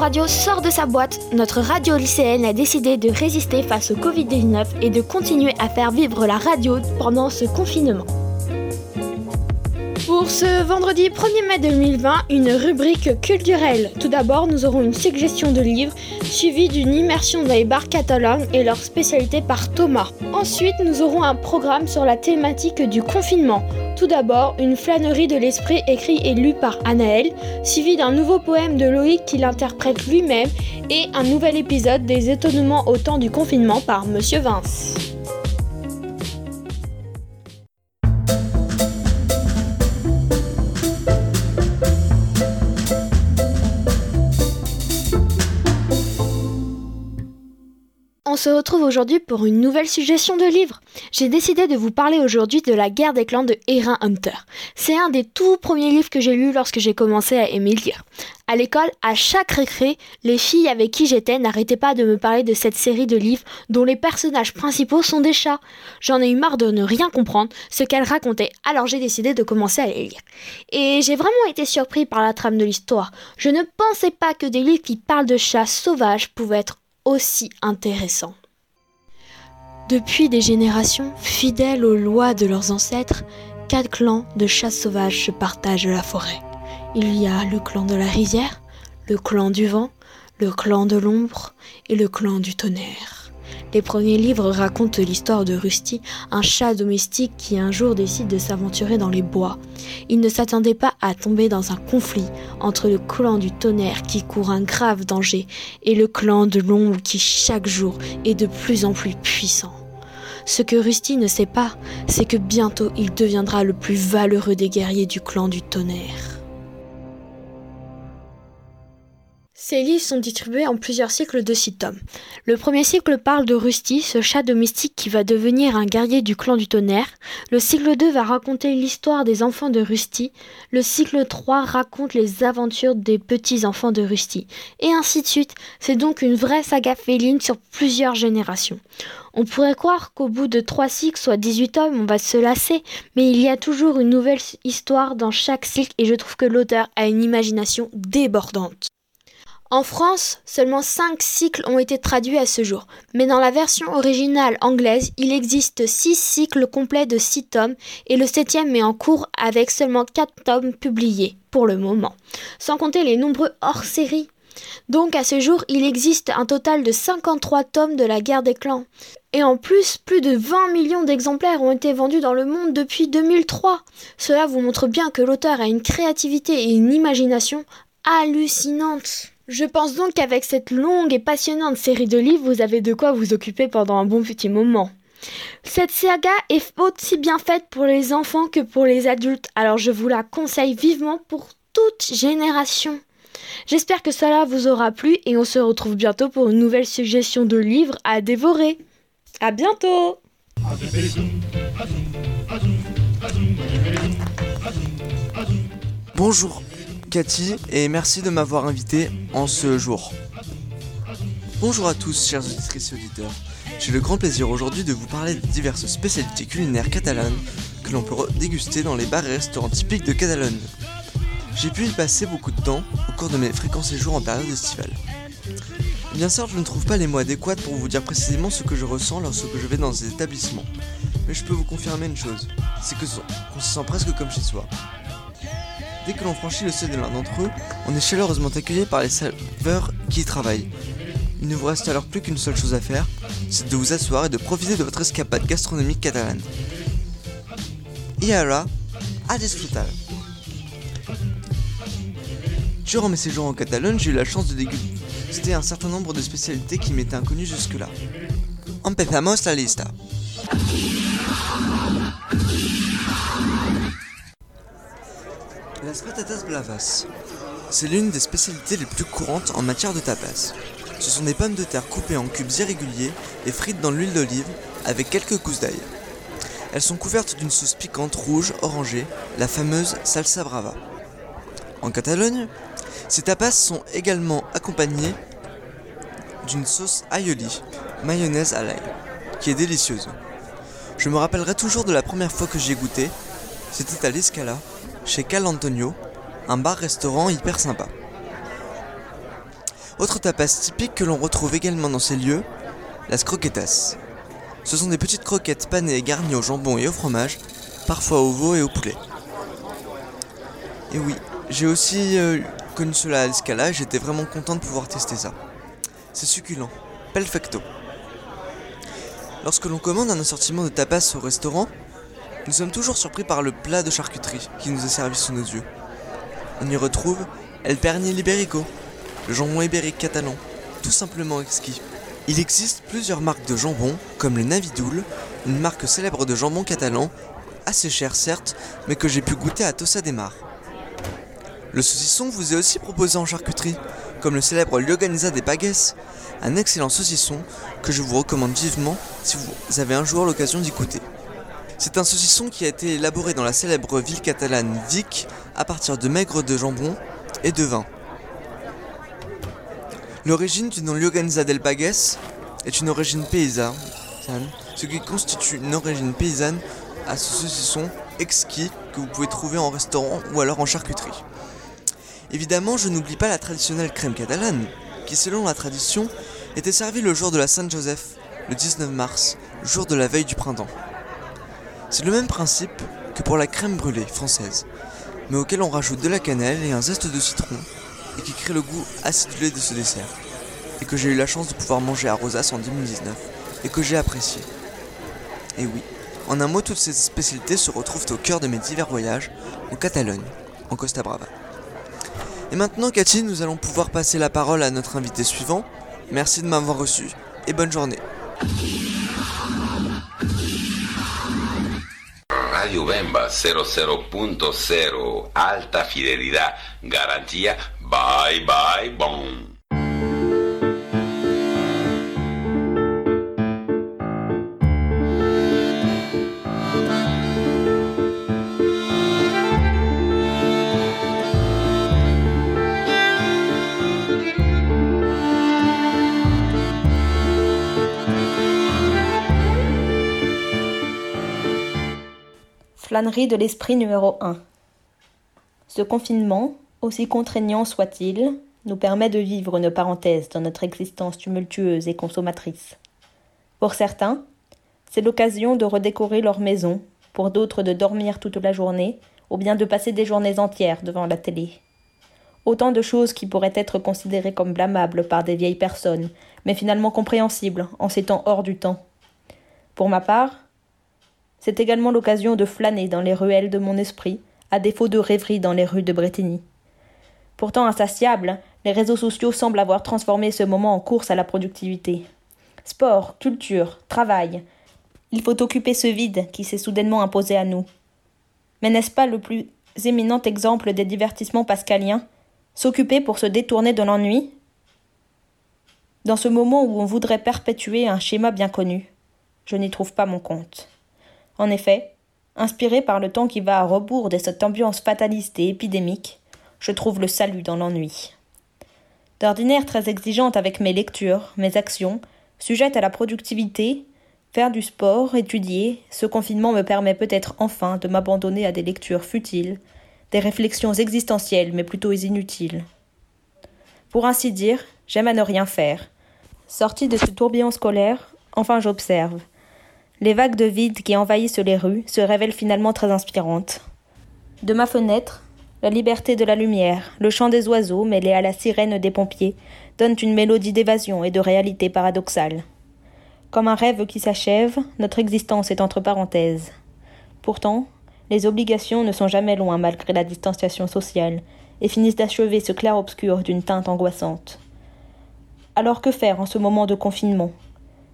Radio sort de sa boîte. Notre radio lycéenne a décidé de résister face au Covid-19 et de continuer à faire vivre la radio pendant ce confinement. Pour ce vendredi 1er mai 2020, une rubrique culturelle. Tout d'abord, nous aurons une suggestion de livres suivie d'une immersion dans les bars catalans et leur spécialité par Thomas. Ensuite, nous aurons un programme sur la thématique du confinement. Tout d'abord, une flânerie de l'esprit écrit et lu par Anaël, suivi d'un nouveau poème de Loïc qu'il interprète lui-même et un nouvel épisode des étonnements au temps du confinement par Monsieur Vince. Se retrouve aujourd'hui pour une nouvelle suggestion de livre. J'ai décidé de vous parler aujourd'hui de La guerre des clans de Erin Hunter. C'est un des tout premiers livres que j'ai lus lorsque j'ai commencé à aimer lire. À l'école, à chaque récré, les filles avec qui j'étais n'arrêtaient pas de me parler de cette série de livres dont les personnages principaux sont des chats. J'en ai eu marre de ne rien comprendre ce qu'elles racontaient, alors j'ai décidé de commencer à les lire. Et j'ai vraiment été surpris par la trame de l'histoire. Je ne pensais pas que des livres qui parlent de chats sauvages pouvaient être aussi intéressant. Depuis des générations, fidèles aux lois de leurs ancêtres, quatre clans de chasse sauvage se partagent la forêt. Il y a le clan de la rizière, le clan du vent, le clan de l'ombre et le clan du tonnerre. Les premiers livres racontent l'histoire de Rusty, un chat domestique qui un jour décide de s'aventurer dans les bois. Il ne s'attendait pas à tomber dans un conflit entre le clan du tonnerre qui court un grave danger et le clan de l'ombre qui chaque jour est de plus en plus puissant. Ce que Rusty ne sait pas, c'est que bientôt il deviendra le plus valeureux des guerriers du clan du tonnerre. Ces livres sont distribués en plusieurs cycles de six tomes. Le premier cycle parle de Rusty, ce chat domestique qui va devenir un guerrier du clan du tonnerre. Le cycle 2 va raconter l'histoire des enfants de Rusty. Le cycle 3 raconte les aventures des petits-enfants de Rusty. Et ainsi de suite. C'est donc une vraie saga féline sur plusieurs générations. On pourrait croire qu'au bout de trois cycles, soit 18 tomes, on va se lasser, mais il y a toujours une nouvelle histoire dans chaque cycle et je trouve que l'auteur a une imagination débordante. En France, seulement 5 cycles ont été traduits à ce jour, mais dans la version originale anglaise, il existe 6 cycles complets de 6 tomes et le 7 est en cours avec seulement 4 tomes publiés pour le moment, sans compter les nombreux hors-série. Donc à ce jour, il existe un total de 53 tomes de la guerre des clans. Et en plus, plus de 20 millions d'exemplaires ont été vendus dans le monde depuis 2003. Cela vous montre bien que l'auteur a une créativité et une imagination hallucinantes. Je pense donc qu'avec cette longue et passionnante série de livres, vous avez de quoi vous occuper pendant un bon petit moment. Cette saga est aussi bien faite pour les enfants que pour les adultes, alors je vous la conseille vivement pour toute génération. J'espère que cela vous aura plu et on se retrouve bientôt pour une nouvelle suggestion de livres à dévorer. À bientôt Bonjour Cathy et merci de m'avoir invité en ce jour. Bonjour à tous chers auditrices et auditeurs. J'ai le grand plaisir aujourd'hui de vous parler des diverses spécialités culinaires catalanes que l'on peut déguster dans les bars et restaurants typiques de Catalogne. J'ai pu y passer beaucoup de temps au cours de mes fréquents séjours en période estivale. Bien sûr, je ne trouve pas les mots adéquats pour vous dire précisément ce que je ressens lorsque je vais dans ces établissements. Mais je peux vous confirmer une chose, c'est qu'on se sent presque comme chez soi. Dès que l'on franchit le seuil de l'un d'entre eux, on est chaleureusement accueilli par les serveurs qui y travaillent. Il ne vous reste alors plus qu'une seule chose à faire, c'est de vous asseoir et de profiter de votre escapade gastronomique catalane. Et alors, à disfrutar. Durant mes séjours en Catalogne, j'ai eu la chance de déguster un certain nombre de spécialités qui m'étaient inconnues jusque-là. Empezamos la lista. Las patatas blavas. C'est l'une des spécialités les plus courantes en matière de tapas. Ce sont des pommes de terre coupées en cubes irréguliers et frites dans l'huile d'olive avec quelques gousses d'ail. Elles sont couvertes d'une sauce piquante rouge orangée, la fameuse salsa brava. En Catalogne, ces tapas sont également accompagnés d'une sauce aioli, mayonnaise à l'ail, qui est délicieuse. Je me rappellerai toujours de la première fois que j'y ai goûté, c'était à l'Escala, chez Cal Antonio, un bar-restaurant hyper sympa. Autre tapas typique que l'on retrouve également dans ces lieux, las croquetas. Ce sont des petites croquettes panées garnies au jambon et au fromage, parfois au veau et au poulet. Et oui, j'ai aussi euh, connu cela à l'escala et j'étais vraiment content de pouvoir tester ça. C'est succulent, perfecto. Lorsque l'on commande un assortiment de tapas au restaurant, nous sommes toujours surpris par le plat de charcuterie qui nous est servi sous nos yeux. On y retrouve El Pernil Ibérico, le jambon ibérique catalan, tout simplement exquis. Il existe plusieurs marques de jambon, comme le Navidoul, une marque célèbre de jambon catalan, assez cher certes, mais que j'ai pu goûter à Tossa des Mar. Le saucisson vous est aussi proposé en charcuterie, comme le célèbre Lioganiza des Pagues, un excellent saucisson que je vous recommande vivement si vous avez un jour l'occasion d'y goûter. C'est un saucisson qui a été élaboré dans la célèbre ville catalane Vic à partir de maigres de jambon et de vin. L'origine du nom Lioganza del Pagues est une origine paysanne, ce qui constitue une origine paysanne à ce saucisson exquis que vous pouvez trouver en restaurant ou alors en charcuterie. Évidemment, je n'oublie pas la traditionnelle crème catalane, qui selon la tradition était servie le jour de la Saint-Joseph, le 19 mars, jour de la veille du printemps. C'est le même principe que pour la crème brûlée française, mais auquel on rajoute de la cannelle et un zeste de citron, et qui crée le goût acidulé de ce dessert, et que j'ai eu la chance de pouvoir manger à Rosas en 2019, et que j'ai apprécié. Et oui, en un mot, toutes ces spécialités se retrouvent au cœur de mes divers voyages en Catalogne, en Costa Brava. Et maintenant, Cathy, nous allons pouvoir passer la parole à notre invité suivant. Merci de m'avoir reçu, et bonne journée. Radio Bemba 00.0, alta fidelidad, garantía, bye bye, boom. Flânerie de l'esprit numéro 1. Ce confinement, aussi contraignant soit-il, nous permet de vivre une parenthèse dans notre existence tumultueuse et consommatrice. Pour certains, c'est l'occasion de redécorer leur maison, pour d'autres de dormir toute la journée, ou bien de passer des journées entières devant la télé. Autant de choses qui pourraient être considérées comme blâmables par des vieilles personnes, mais finalement compréhensibles en ces temps hors du temps. Pour ma part, c'est également l'occasion de flâner dans les ruelles de mon esprit, à défaut de rêverie dans les rues de Bretigny. Pourtant insatiables, les réseaux sociaux semblent avoir transformé ce moment en course à la productivité. Sport, culture, travail. Il faut occuper ce vide qui s'est soudainement imposé à nous. Mais n'est-ce pas le plus éminent exemple des divertissements pascaliens? S'occuper pour se détourner de l'ennui? Dans ce moment où on voudrait perpétuer un schéma bien connu, je n'y trouve pas mon compte. En effet, inspiré par le temps qui va à rebours de cette ambiance fataliste et épidémique, je trouve le salut dans l'ennui. D'ordinaire très exigeante avec mes lectures, mes actions, sujette à la productivité, faire du sport, étudier, ce confinement me permet peut-être enfin de m'abandonner à des lectures futiles, des réflexions existentielles mais plutôt inutiles. Pour ainsi dire, j'aime à ne rien faire. Sorti de ce tourbillon scolaire, enfin j'observe, les vagues de vide qui envahissent les rues se révèlent finalement très inspirantes. De ma fenêtre, la liberté de la lumière, le chant des oiseaux mêlé à la sirène des pompiers donnent une mélodie d'évasion et de réalité paradoxale. Comme un rêve qui s'achève, notre existence est entre parenthèses. Pourtant, les obligations ne sont jamais loin malgré la distanciation sociale, et finissent d'achever ce clair-obscur d'une teinte angoissante. Alors que faire en ce moment de confinement?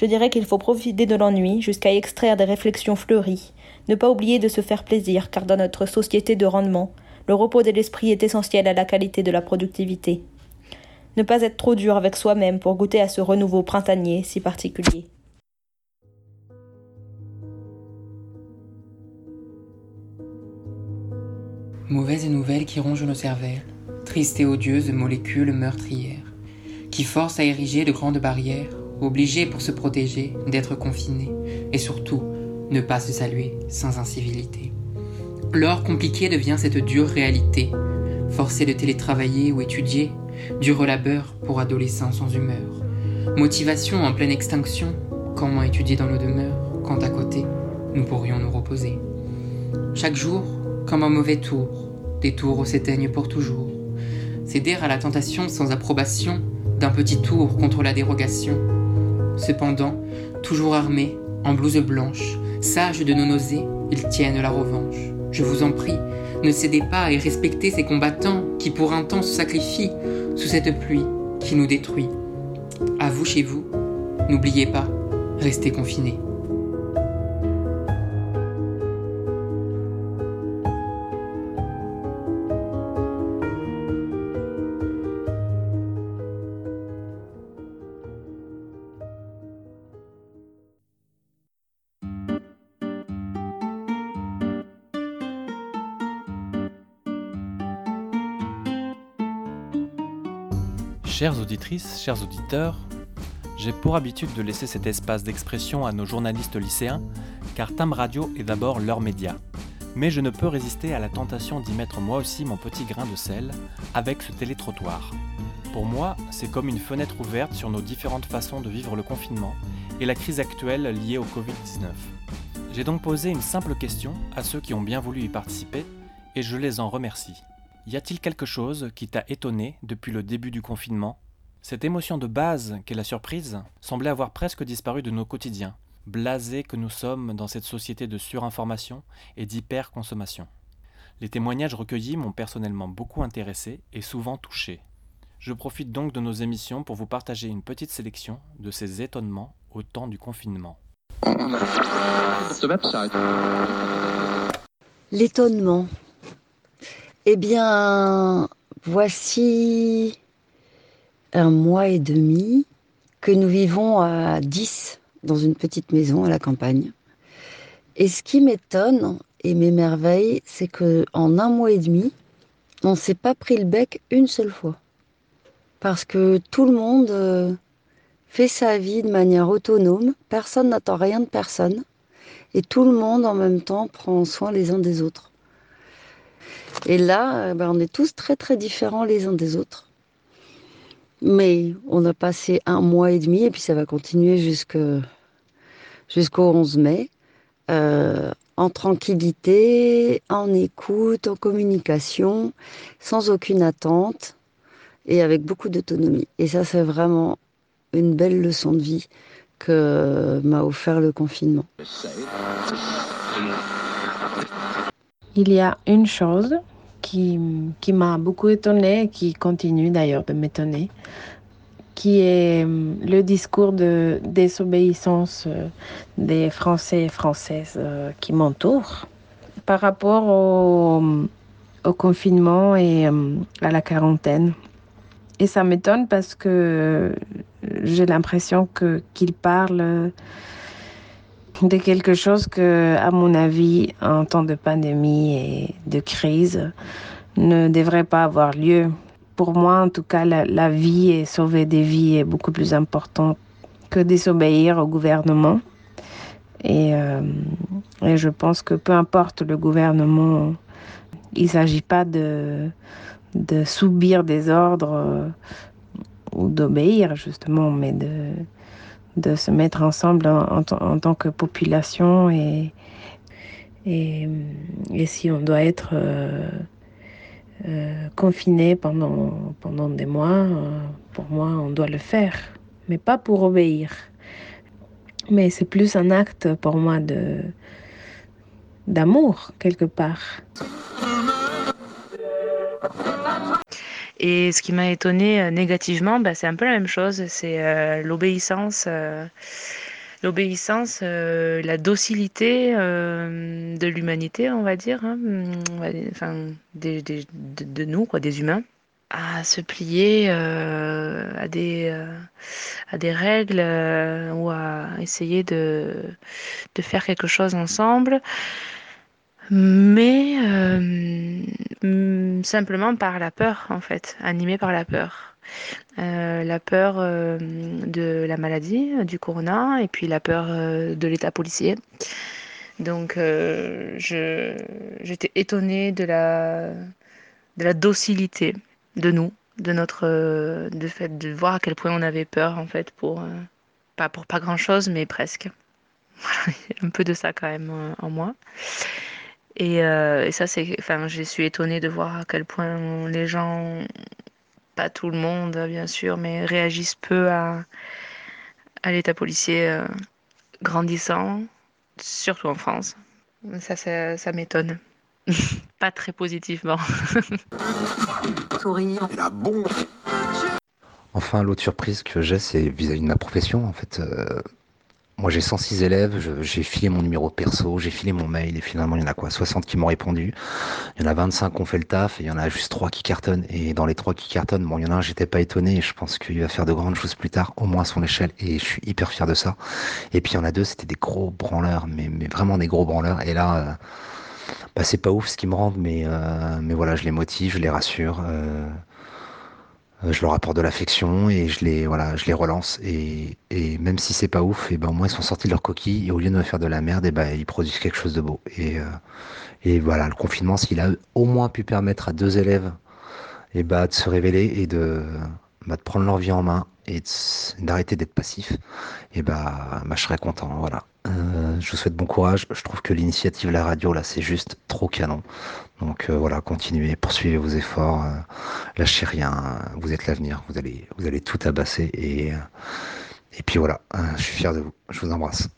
Je dirais qu'il faut profiter de l'ennui jusqu'à extraire des réflexions fleuries, ne pas oublier de se faire plaisir, car dans notre société de rendement, le repos de l'esprit est essentiel à la qualité de la productivité. Ne pas être trop dur avec soi-même pour goûter à ce renouveau printanier si particulier. Mauvaises nouvelles qui rongent nos cervelles, tristes et odieuses molécules meurtrières, qui forcent à ériger de grandes barrières obligé pour se protéger d'être confiné, et surtout ne pas se saluer sans incivilité. L'or compliqué devient cette dure réalité. Forcé de télétravailler ou étudier, dur labeur pour adolescents sans humeur. Motivation en pleine extinction, comment étudier dans nos demeures, quand à côté, nous pourrions nous reposer. Chaque jour, comme un mauvais tour, des tours s'éteignent pour toujours. Céder à la tentation sans approbation d'un petit tour contre la dérogation. Cependant, toujours armés, en blouse blanche, sages de nos nausées, ils tiennent la revanche. Je vous en prie, ne cédez pas et respectez ces combattants qui pour un temps se sacrifient sous cette pluie qui nous détruit. À vous chez vous, n'oubliez pas, restez confinés. Chères auditrices, chers auditeurs, j'ai pour habitude de laisser cet espace d'expression à nos journalistes lycéens, car Tam Radio est d'abord leur média. Mais je ne peux résister à la tentation d'y mettre moi aussi mon petit grain de sel avec ce télétrottoir. Pour moi, c'est comme une fenêtre ouverte sur nos différentes façons de vivre le confinement et la crise actuelle liée au Covid-19. J'ai donc posé une simple question à ceux qui ont bien voulu y participer et je les en remercie. Y a-t-il quelque chose qui t'a étonné depuis le début du confinement? Cette émotion de base qu'est la surprise semblait avoir presque disparu de nos quotidiens, blasés que nous sommes dans cette société de surinformation et d'hyperconsommation. Les témoignages recueillis m'ont personnellement beaucoup intéressé et souvent touché. Je profite donc de nos émissions pour vous partager une petite sélection de ces étonnements au temps du confinement. L'étonnement. Eh bien, voici un mois et demi que nous vivons à 10 dans une petite maison à la campagne. Et ce qui m'étonne et m'émerveille, c'est que en un mois et demi, on ne s'est pas pris le bec une seule fois. Parce que tout le monde euh, fait sa vie de manière autonome, personne n'attend rien de personne, et tout le monde en même temps prend soin les uns des autres. Et là, euh, ben, on est tous très très différents les uns des autres. Mais on a passé un mois et demi et puis ça va continuer jusqu'au 11 mai. Euh, en tranquillité, en écoute, en communication, sans aucune attente et avec beaucoup d'autonomie. Et ça, c'est vraiment une belle leçon de vie que m'a offert le confinement. Il y a une chose qui, qui m'a beaucoup étonnée, qui continue d'ailleurs de m'étonner, qui est euh, le discours de désobéissance euh, des Français et Françaises euh, qui m'entourent par rapport au, confinement et à la quarantaine. Et ça m'étonne parce que j'ai l'impression qu'ils parlent de quelque chose que, à mon avis, en temps de pandémie et de crise, ne devrait pas avoir lieu. Pour moi, en tout cas, la, vie et sauver des vies est beaucoup plus important que désobéir au gouvernement. Et, euh, je pense que peu importe le gouvernement, il ne s'agit pas de, de subir des ordres euh, ou d'obéir, justement, mais de, de se mettre ensemble en, tant que population et, et, si on doit être euh, euh, confiné pendant, pendant des mois, euh, pour moi, on doit le faire, mais pas pour obéir. Mais c'est plus un acte pour moi de d'amour quelque part. Et ce qui m'a étonné euh, négativement, bah, c'est un peu la même chose, c'est euh, l'obéissance, euh, l'obéissance, la docilité de l'humanité, on va dire, hein, enfin, de, nous, des humains, à se plier à des règles ou à essayer de faire quelque chose ensemble mais euh, simplement par la peur en fait, animé par la peur. Euh, la peur euh, de la maladie, du corona, et puis la peur de l'état policier. Donc j'étais étonnée de la, de la docilité de nous, de notre de fait de voir à quel point on avait peur en fait pour pas pour pas grand chose mais presque un peu de ça quand même en moi et, et ça c'est enfin je suis étonnée de voir à quel point les gens pas tout le monde bien sûr mais réagissent peu à à l'état policier grandissant surtout en France ça ça, ça m'étonne pas très positivement. La bombe. Enfin, l'autre surprise que j'ai, c'est vis-à-vis de ma profession. En fait, euh, moi j'ai 106 élèves, j'ai filé mon numéro perso, j'ai filé mon mail, et finalement il y en a quoi 60 qui m'ont répondu. Il y en a 25 qui ont fait le taf, et il y en a juste 3 qui cartonnent. Et dans les 3 qui cartonnent, bon, il y en a un, j'étais pas étonné, et je pense qu'il va faire de grandes choses plus tard, au moins à son échelle, et je suis hyper fier de ça. Et puis il y en a deux, c'était des gros branleurs, mais, vraiment des gros branleurs. Et là, euh, bah, c'est pas ouf ce qu'ils me rendent, mais, euh, mais voilà, je les motive, je les rassure, euh, je leur apporte de l'affection et je les, voilà, je les relance. Et, et même si c'est pas ouf, et ben au moins ils sont sortis de leur coquille et au lieu de me faire de la merde, et ben ils produisent quelque chose de beau. Et, et voilà, le confinement, s'il a au moins pu permettre à deux élèves et bah, de se révéler et de, bah, de prendre leur vie en main et d'arrêter d'être passif, et bah, bah, je serais content. Voilà. Euh, je vous souhaite bon courage. Je trouve que l'initiative La Radio, là, c'est juste trop canon. Donc euh, voilà, continuez, poursuivez vos efforts, euh, lâchez rien. Vous êtes l'avenir. Vous allez, vous allez tout abasser. Et, et puis voilà, je suis fier de vous. Je vous embrasse.